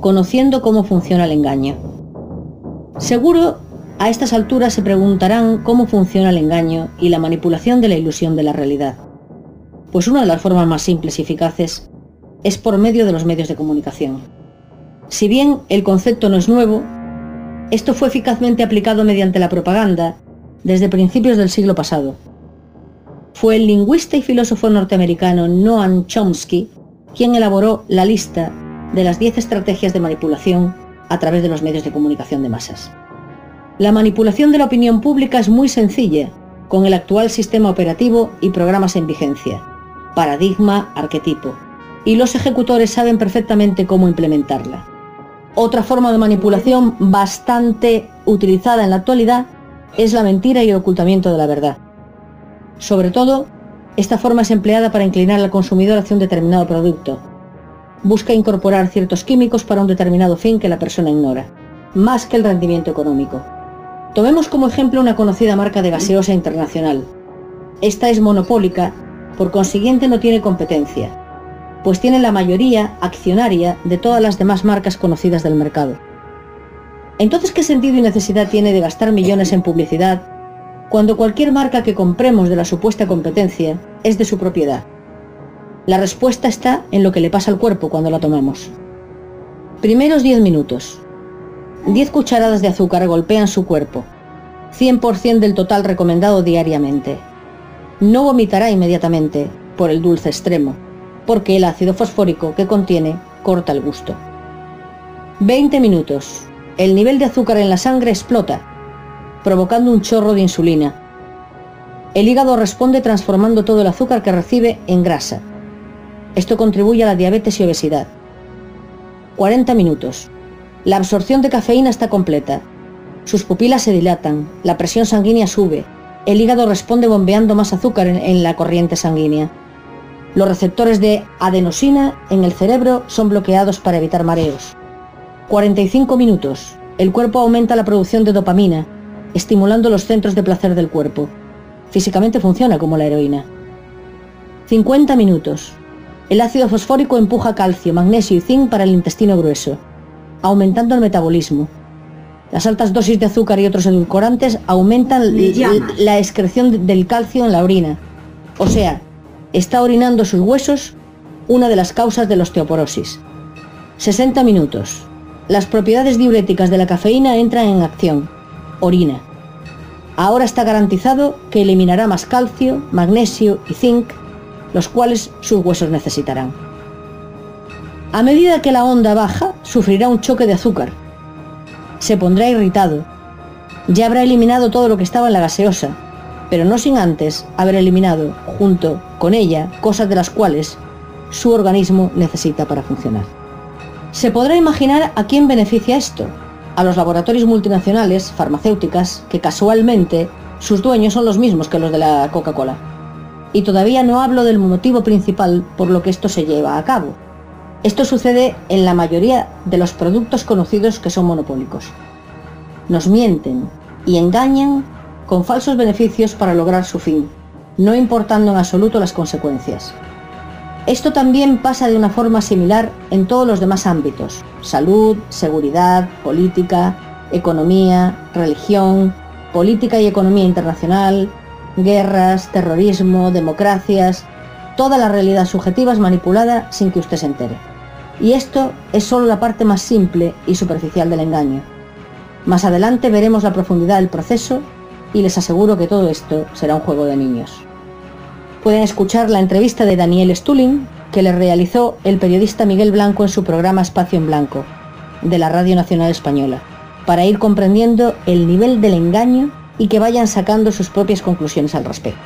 conociendo cómo funciona el engaño. Seguro a estas alturas se preguntarán cómo funciona el engaño y la manipulación de la ilusión de la realidad. Pues una de las formas más simples y eficaces es por medio de los medios de comunicación. Si bien el concepto no es nuevo, esto fue eficazmente aplicado mediante la propaganda desde principios del siglo pasado. Fue el lingüista y filósofo norteamericano Noam Chomsky quien elaboró la lista de las 10 estrategias de manipulación a través de los medios de comunicación de masas. La manipulación de la opinión pública es muy sencilla con el actual sistema operativo y programas en vigencia, paradigma, arquetipo, y los ejecutores saben perfectamente cómo implementarla. Otra forma de manipulación bastante utilizada en la actualidad es la mentira y el ocultamiento de la verdad. Sobre todo, esta forma es empleada para inclinar al consumidor hacia un determinado producto. Busca incorporar ciertos químicos para un determinado fin que la persona ignora, más que el rendimiento económico. Tomemos como ejemplo una conocida marca de gaseosa internacional. Esta es monopólica, por consiguiente no tiene competencia, pues tiene la mayoría accionaria de todas las demás marcas conocidas del mercado. Entonces, ¿qué sentido y necesidad tiene de gastar millones en publicidad cuando cualquier marca que compremos de la supuesta competencia es de su propiedad? La respuesta está en lo que le pasa al cuerpo cuando la tomamos. Primeros 10 minutos. 10 cucharadas de azúcar golpean su cuerpo. 100% del total recomendado diariamente. No vomitará inmediatamente por el dulce extremo, porque el ácido fosfórico que contiene corta el gusto. 20 minutos. El nivel de azúcar en la sangre explota, provocando un chorro de insulina. El hígado responde transformando todo el azúcar que recibe en grasa. Esto contribuye a la diabetes y obesidad. 40 minutos. La absorción de cafeína está completa. Sus pupilas se dilatan, la presión sanguínea sube, el hígado responde bombeando más azúcar en, en la corriente sanguínea. Los receptores de adenosina en el cerebro son bloqueados para evitar mareos. 45 minutos. El cuerpo aumenta la producción de dopamina, estimulando los centros de placer del cuerpo. Físicamente funciona como la heroína. 50 minutos. El ácido fosfórico empuja calcio, magnesio y zinc para el intestino grueso, aumentando el metabolismo. Las altas dosis de azúcar y otros edulcorantes aumentan la excreción del calcio en la orina. O sea, está orinando sus huesos, una de las causas de la osteoporosis. 60 minutos. Las propiedades diuréticas de la cafeína entran en acción. Orina. Ahora está garantizado que eliminará más calcio, magnesio y zinc, los cuales sus huesos necesitarán. A medida que la onda baja, sufrirá un choque de azúcar. Se pondrá irritado. Ya habrá eliminado todo lo que estaba en la gaseosa, pero no sin antes haber eliminado, junto con ella, cosas de las cuales su organismo necesita para funcionar. Se podrá imaginar a quién beneficia esto. A los laboratorios multinacionales, farmacéuticas, que casualmente sus dueños son los mismos que los de la Coca-Cola. Y todavía no hablo del motivo principal por lo que esto se lleva a cabo. Esto sucede en la mayoría de los productos conocidos que son monopólicos. Nos mienten y engañan con falsos beneficios para lograr su fin, no importando en absoluto las consecuencias. Esto también pasa de una forma similar en todos los demás ámbitos, salud, seguridad, política, economía, religión, política y economía internacional, guerras, terrorismo, democracias, toda la realidad subjetiva es manipulada sin que usted se entere. Y esto es solo la parte más simple y superficial del engaño. Más adelante veremos la profundidad del proceso y les aseguro que todo esto será un juego de niños. Pueden escuchar la entrevista de Daniel Stulin que le realizó el periodista Miguel Blanco en su programa Espacio en Blanco, de la Radio Nacional Española, para ir comprendiendo el nivel del engaño y que vayan sacando sus propias conclusiones al respecto.